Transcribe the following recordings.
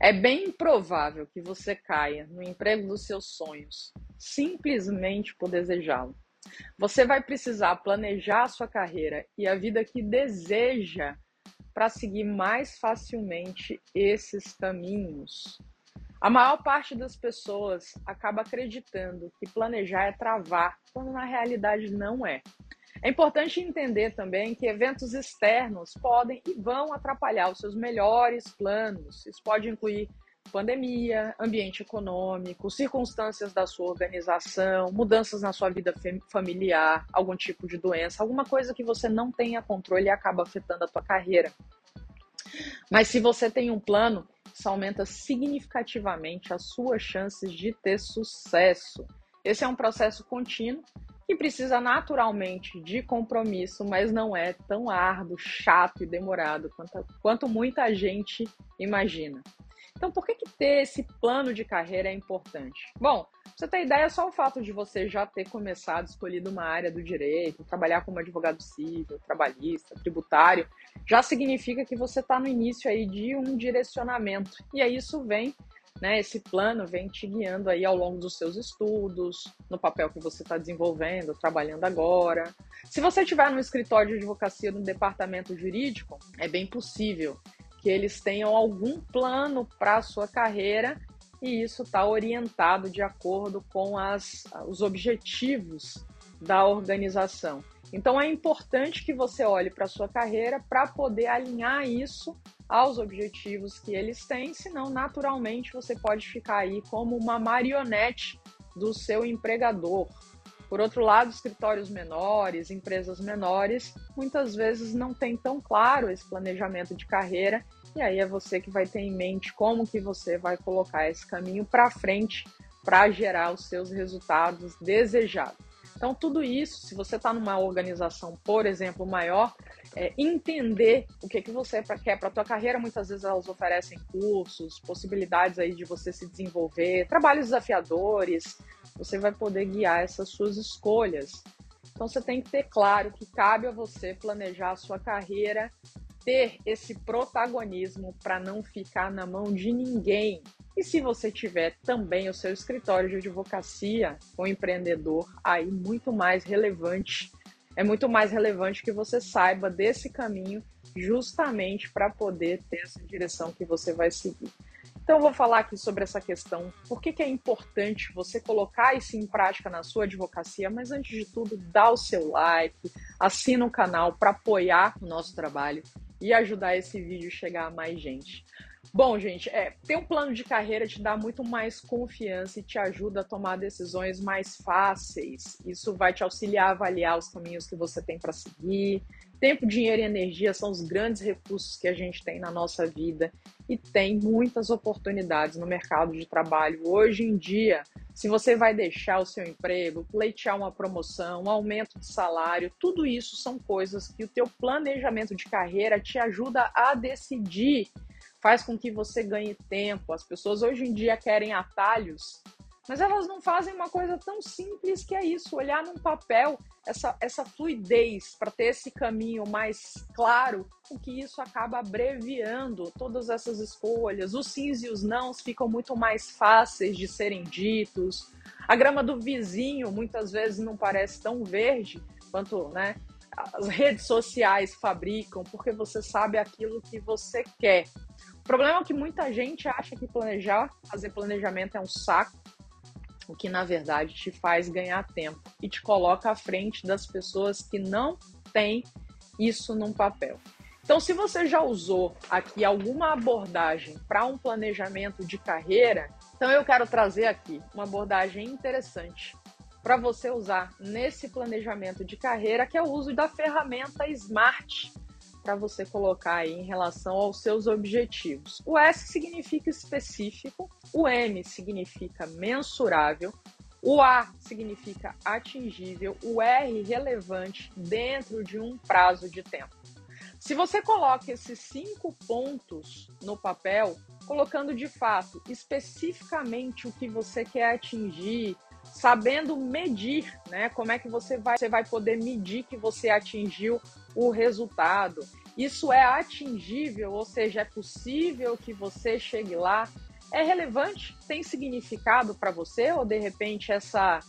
É bem improvável que você caia no emprego dos seus sonhos simplesmente por desejá-lo. Você vai precisar planejar a sua carreira e a vida que deseja para seguir mais facilmente esses caminhos. A maior parte das pessoas acaba acreditando que planejar é travar, quando na realidade não é. É importante entender também que eventos externos podem e vão atrapalhar os seus melhores planos. Isso pode incluir pandemia, ambiente econômico, circunstâncias da sua organização, mudanças na sua vida familiar, algum tipo de doença, alguma coisa que você não tenha controle e acaba afetando a tua carreira. Mas se você tem um plano, isso aumenta significativamente as suas chances de ter sucesso. Esse é um processo contínuo que precisa naturalmente de compromisso, mas não é tão árduo, chato e demorado quanto, quanto muita gente imagina. Então, por que, que ter esse plano de carreira é importante? Bom, pra você ter ideia, só o fato de você já ter começado, escolhido uma área do direito, trabalhar como advogado civil, trabalhista, tributário, já significa que você está no início aí de um direcionamento. E aí isso vem né, esse plano vem te guiando aí ao longo dos seus estudos, no papel que você está desenvolvendo, trabalhando agora. Se você estiver no escritório de advocacia no departamento jurídico, é bem possível que eles tenham algum plano para a sua carreira e isso está orientado de acordo com as, os objetivos da organização. Então é importante que você olhe para a sua carreira para poder alinhar isso aos objetivos que eles têm, senão naturalmente você pode ficar aí como uma marionete do seu empregador. Por outro lado, escritórios menores, empresas menores, muitas vezes não tem tão claro esse planejamento de carreira, e aí é você que vai ter em mente como que você vai colocar esse caminho para frente para gerar os seus resultados desejados. Então, tudo isso, se você está numa organização, por exemplo, maior, é, entender o que, que você quer para a tua carreira, muitas vezes elas oferecem cursos, possibilidades aí de você se desenvolver, trabalhos desafiadores, você vai poder guiar essas suas escolhas. Então, você tem que ter claro que cabe a você planejar a sua carreira, ter esse protagonismo para não ficar na mão de ninguém, e se você tiver também o seu escritório de advocacia com empreendedor, aí muito mais relevante. É muito mais relevante que você saiba desse caminho justamente para poder ter essa direção que você vai seguir. Então, vou falar aqui sobre essa questão, por que, que é importante você colocar isso em prática na sua advocacia, mas antes de tudo, dá o seu like, assina o canal para apoiar o nosso trabalho e ajudar esse vídeo a chegar a mais gente. Bom, gente, é, ter um plano de carreira te dá muito mais confiança e te ajuda a tomar decisões mais fáceis. Isso vai te auxiliar a avaliar os caminhos que você tem para seguir. Tempo, dinheiro e energia são os grandes recursos que a gente tem na nossa vida e tem muitas oportunidades no mercado de trabalho. Hoje em dia, se você vai deixar o seu emprego, pleitear uma promoção, um aumento de salário, tudo isso são coisas que o teu planejamento de carreira te ajuda a decidir faz com que você ganhe tempo. As pessoas hoje em dia querem atalhos, mas elas não fazem uma coisa tão simples que é isso: olhar num papel essa, essa fluidez para ter esse caminho mais claro, o que isso acaba abreviando todas essas escolhas. Os sims e os nãos ficam muito mais fáceis de serem ditos. A grama do vizinho muitas vezes não parece tão verde quanto né, as redes sociais fabricam, porque você sabe aquilo que você quer. O problema é que muita gente acha que planejar, fazer planejamento é um saco, o que na verdade te faz ganhar tempo e te coloca à frente das pessoas que não têm isso num papel. Então, se você já usou aqui alguma abordagem para um planejamento de carreira, então eu quero trazer aqui uma abordagem interessante para você usar nesse planejamento de carreira, que é o uso da ferramenta Smart para você colocar aí em relação aos seus objetivos. O S significa específico, o M significa mensurável, o A significa atingível, o R relevante dentro de um prazo de tempo. Se você coloca esses cinco pontos no papel, colocando de fato especificamente o que você quer atingir, sabendo medir, né? Como é que você vai, você vai poder medir que você atingiu o resultado. isso é atingível, ou seja, é possível que você chegue lá? É relevante? Tem significado para você? Ou de repente essa,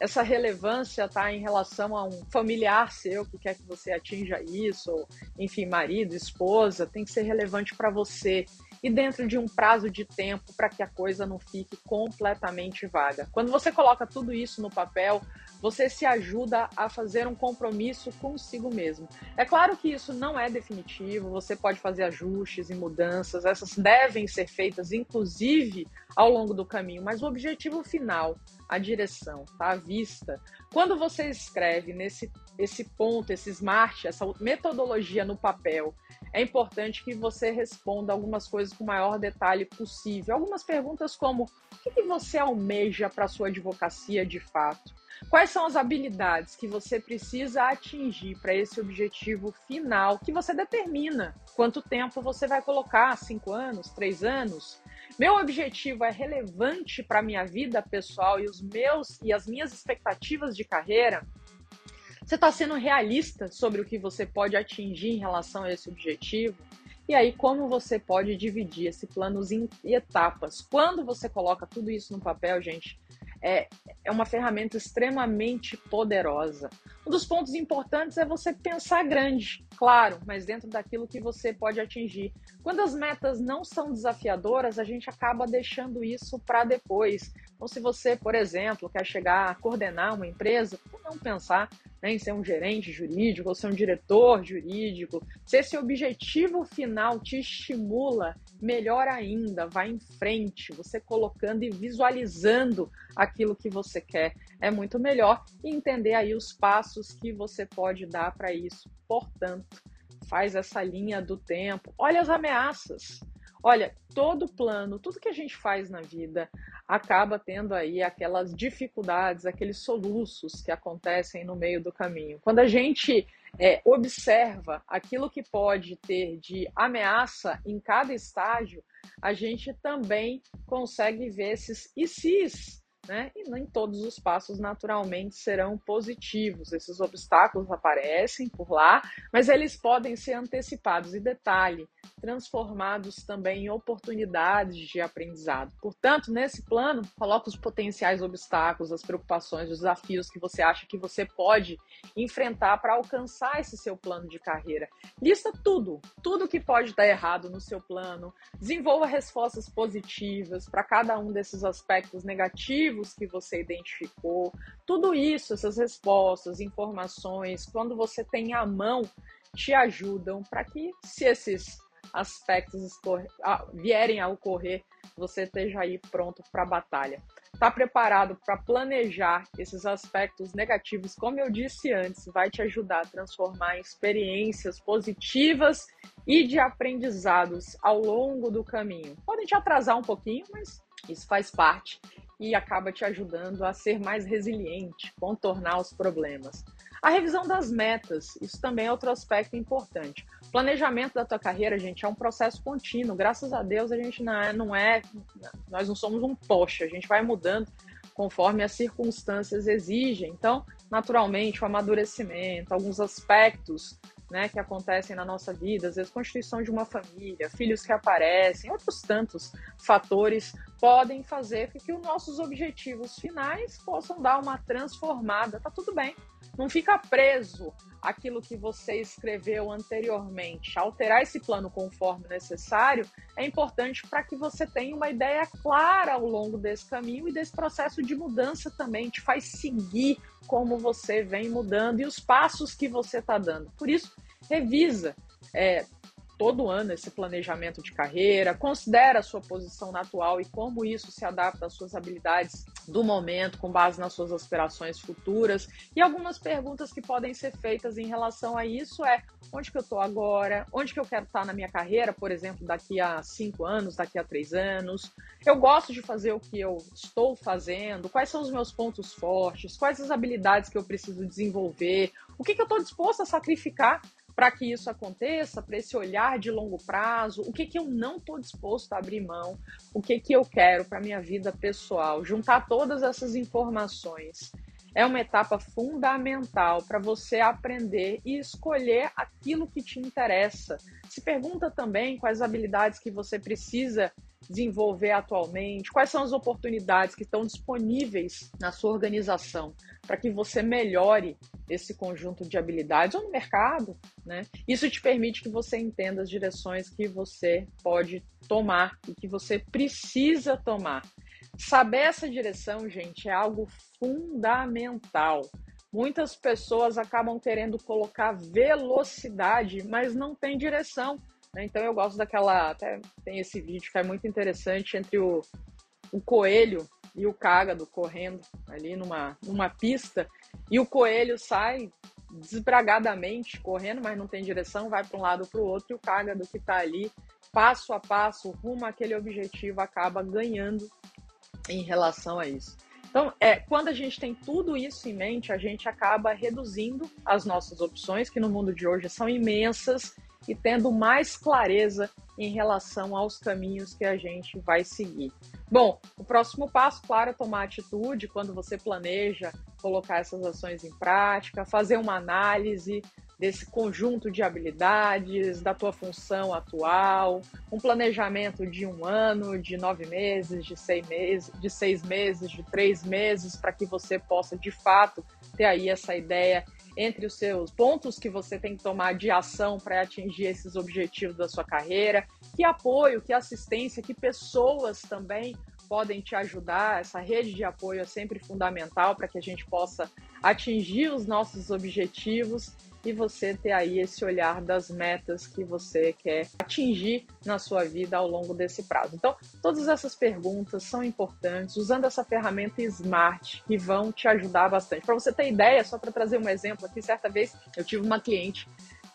essa relevância está em relação a um familiar seu que quer que você atinja isso? Ou, enfim, marido, esposa, tem que ser relevante para você e dentro de um prazo de tempo para que a coisa não fique completamente vaga. Quando você coloca tudo isso no papel, você se ajuda a fazer um compromisso consigo mesmo. É claro que isso não é definitivo, você pode fazer ajustes e mudanças, essas devem ser feitas inclusive ao longo do caminho, mas o objetivo final, a direção, tá vista. Quando você escreve nesse esse ponto, esse smart, essa metodologia no papel, é importante que você responda algumas coisas com o maior detalhe possível. Algumas perguntas como: o que, que você almeja para sua advocacia de fato? Quais são as habilidades que você precisa atingir para esse objetivo final que você determina? Quanto tempo você vai colocar? Cinco anos? Três anos? Meu objetivo é relevante para a minha vida pessoal e os meus e as minhas expectativas de carreira? Você está sendo realista sobre o que você pode atingir em relação a esse objetivo? E aí, como você pode dividir esse plano em etapas? Quando você coloca tudo isso no papel, gente, é, é uma ferramenta extremamente poderosa. Um dos pontos importantes é você pensar grande, claro, mas dentro daquilo que você pode atingir. Quando as metas não são desafiadoras, a gente acaba deixando isso para depois. Então, se você, por exemplo, quer chegar a coordenar uma empresa, não pensar né, em ser um gerente jurídico ou ser um diretor jurídico, se esse objetivo final te estimula, melhor ainda, vá em frente, você colocando e visualizando aquilo que você quer. É muito melhor e entender aí os passos que você pode dar para isso. Portanto, faz essa linha do tempo. Olha as ameaças. Olha, todo plano, tudo que a gente faz na vida acaba tendo aí aquelas dificuldades, aqueles soluços que acontecem no meio do caminho. Quando a gente é, observa aquilo que pode ter de ameaça em cada estágio, a gente também consegue ver esses e né? E nem todos os passos naturalmente serão positivos. Esses obstáculos aparecem por lá, mas eles podem ser antecipados. E detalhe, transformados também em oportunidades de aprendizado. Portanto, nesse plano, coloque os potenciais obstáculos, as preocupações, os desafios que você acha que você pode enfrentar para alcançar esse seu plano de carreira. Lista tudo, tudo que pode dar errado no seu plano. Desenvolva respostas positivas para cada um desses aspectos negativos que você identificou. Tudo isso, essas respostas, informações, quando você tem à mão, te ajudam para que, se esses aspectos vierem a ocorrer, você esteja aí pronto para a batalha. Está preparado para planejar esses aspectos negativos, como eu disse antes, vai te ajudar a transformar em experiências positivas e de aprendizados ao longo do caminho. Podem te atrasar um pouquinho, mas isso faz parte e acaba te ajudando a ser mais resiliente, contornar os problemas. A revisão das metas, isso também é outro aspecto importante. Planejamento da tua carreira, gente, é um processo contínuo. Graças a Deus a gente não é, não é nós não somos um poste, a gente vai mudando conforme as circunstâncias exigem. Então, naturalmente, o amadurecimento, alguns aspectos né, que acontecem na nossa vida, às vezes constituição de uma família, filhos que aparecem, outros tantos fatores podem fazer com que os nossos objetivos finais possam dar uma transformada. Tá tudo bem. Não fica preso aquilo que você escreveu anteriormente. Alterar esse plano conforme necessário é importante para que você tenha uma ideia clara ao longo desse caminho e desse processo de mudança também. Te faz seguir como você vem mudando e os passos que você está dando. Por isso, revisa é, todo ano esse planejamento de carreira, considera a sua posição atual e como isso se adapta às suas habilidades do momento, com base nas suas aspirações futuras. E algumas perguntas que podem ser feitas em relação a isso é onde que eu estou agora, onde que eu quero estar na minha carreira, por exemplo, daqui a cinco anos, daqui a três anos. Eu gosto de fazer o que eu estou fazendo, quais são os meus pontos fortes, quais as habilidades que eu preciso desenvolver, o que, que eu estou disposto a sacrificar para que isso aconteça, para esse olhar de longo prazo, o que, que eu não estou disposto a abrir mão, o que, que eu quero para minha vida pessoal, juntar todas essas informações é uma etapa fundamental para você aprender e escolher aquilo que te interessa. Se pergunta também quais habilidades que você precisa desenvolver atualmente, quais são as oportunidades que estão disponíveis na sua organização para que você melhore esse conjunto de habilidades ou no mercado, né? Isso te permite que você entenda as direções que você pode tomar e que você precisa tomar. Saber essa direção, gente, é algo fundamental. Muitas pessoas acabam querendo colocar velocidade, mas não tem direção. Né? Então eu gosto daquela. Até tem esse vídeo que é muito interessante entre o, o coelho e o cágado correndo ali numa, numa pista. E o coelho sai desbragadamente correndo, mas não tem direção, vai para um lado para o outro, e o cágado que está ali, passo a passo, rumo àquele objetivo, acaba ganhando em relação a isso. Então, é, quando a gente tem tudo isso em mente, a gente acaba reduzindo as nossas opções, que no mundo de hoje são imensas, e tendo mais clareza em relação aos caminhos que a gente vai seguir. Bom, o próximo passo, claro, é tomar atitude quando você planeja colocar essas ações em prática, fazer uma análise desse conjunto de habilidades, da tua função atual, um planejamento de um ano, de nove meses, de seis meses, de seis meses, de três meses, para que você possa de fato ter aí essa ideia entre os seus pontos que você tem que tomar de ação para atingir esses objetivos da sua carreira, que apoio, que assistência, que pessoas também podem te ajudar. Essa rede de apoio é sempre fundamental para que a gente possa atingir os nossos objetivos e você ter aí esse olhar das metas que você quer atingir na sua vida ao longo desse prazo. Então, todas essas perguntas são importantes, usando essa ferramenta Smart, que vão te ajudar bastante. Para você ter ideia, só para trazer um exemplo aqui, certa vez eu tive uma cliente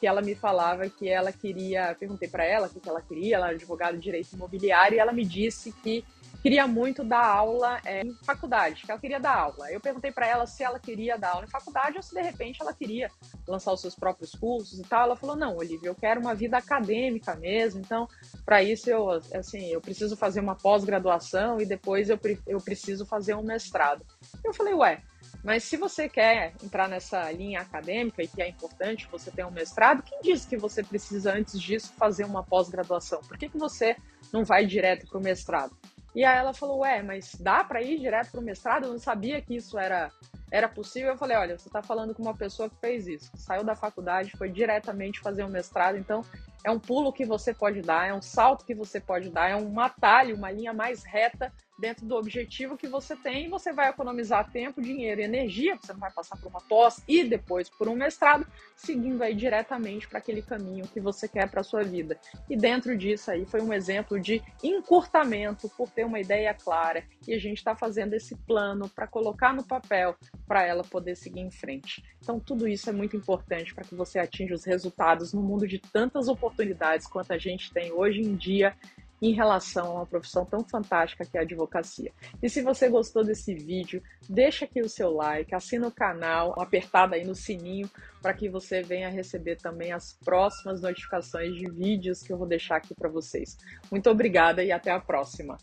que ela me falava que ela queria, perguntei para ela o que ela queria, ela é advogada de direito imobiliário, e ela me disse que queria muito dar aula é, em faculdade, que ela queria dar aula. Eu perguntei para ela se ela queria dar aula em faculdade ou se de repente ela queria lançar os seus próprios cursos e tal. Ela falou: "Não, Olivia, eu quero uma vida acadêmica mesmo. Então, para isso eu assim, eu preciso fazer uma pós-graduação e depois eu, eu preciso fazer um mestrado". Eu falei: "Ué, mas se você quer entrar nessa linha acadêmica e que é importante você ter um mestrado, quem disse que você precisa antes disso fazer uma pós-graduação? Por que, que você não vai direto para o mestrado? E aí ela falou, ué, mas dá para ir direto para o mestrado? Eu não sabia que isso era, era possível. Eu falei, olha, você está falando com uma pessoa que fez isso, saiu da faculdade, foi diretamente fazer um mestrado, então é um pulo que você pode dar, é um salto que você pode dar, é um atalho, uma linha mais reta dentro do objetivo que você tem, você vai economizar tempo, dinheiro e energia, você não vai passar por uma pós e depois por um mestrado, seguindo aí diretamente para aquele caminho que você quer para sua vida. E dentro disso aí foi um exemplo de encurtamento por ter uma ideia clara e a gente está fazendo esse plano para colocar no papel para ela poder seguir em frente. Então tudo isso é muito importante para que você atinja os resultados no mundo de tantas oportunidades quanto a gente tem hoje em dia em relação a uma profissão tão fantástica que é a advocacia. E se você gostou desse vídeo, deixa aqui o seu like, assina o canal, apertada aí no sininho para que você venha receber também as próximas notificações de vídeos que eu vou deixar aqui para vocês. Muito obrigada e até a próxima.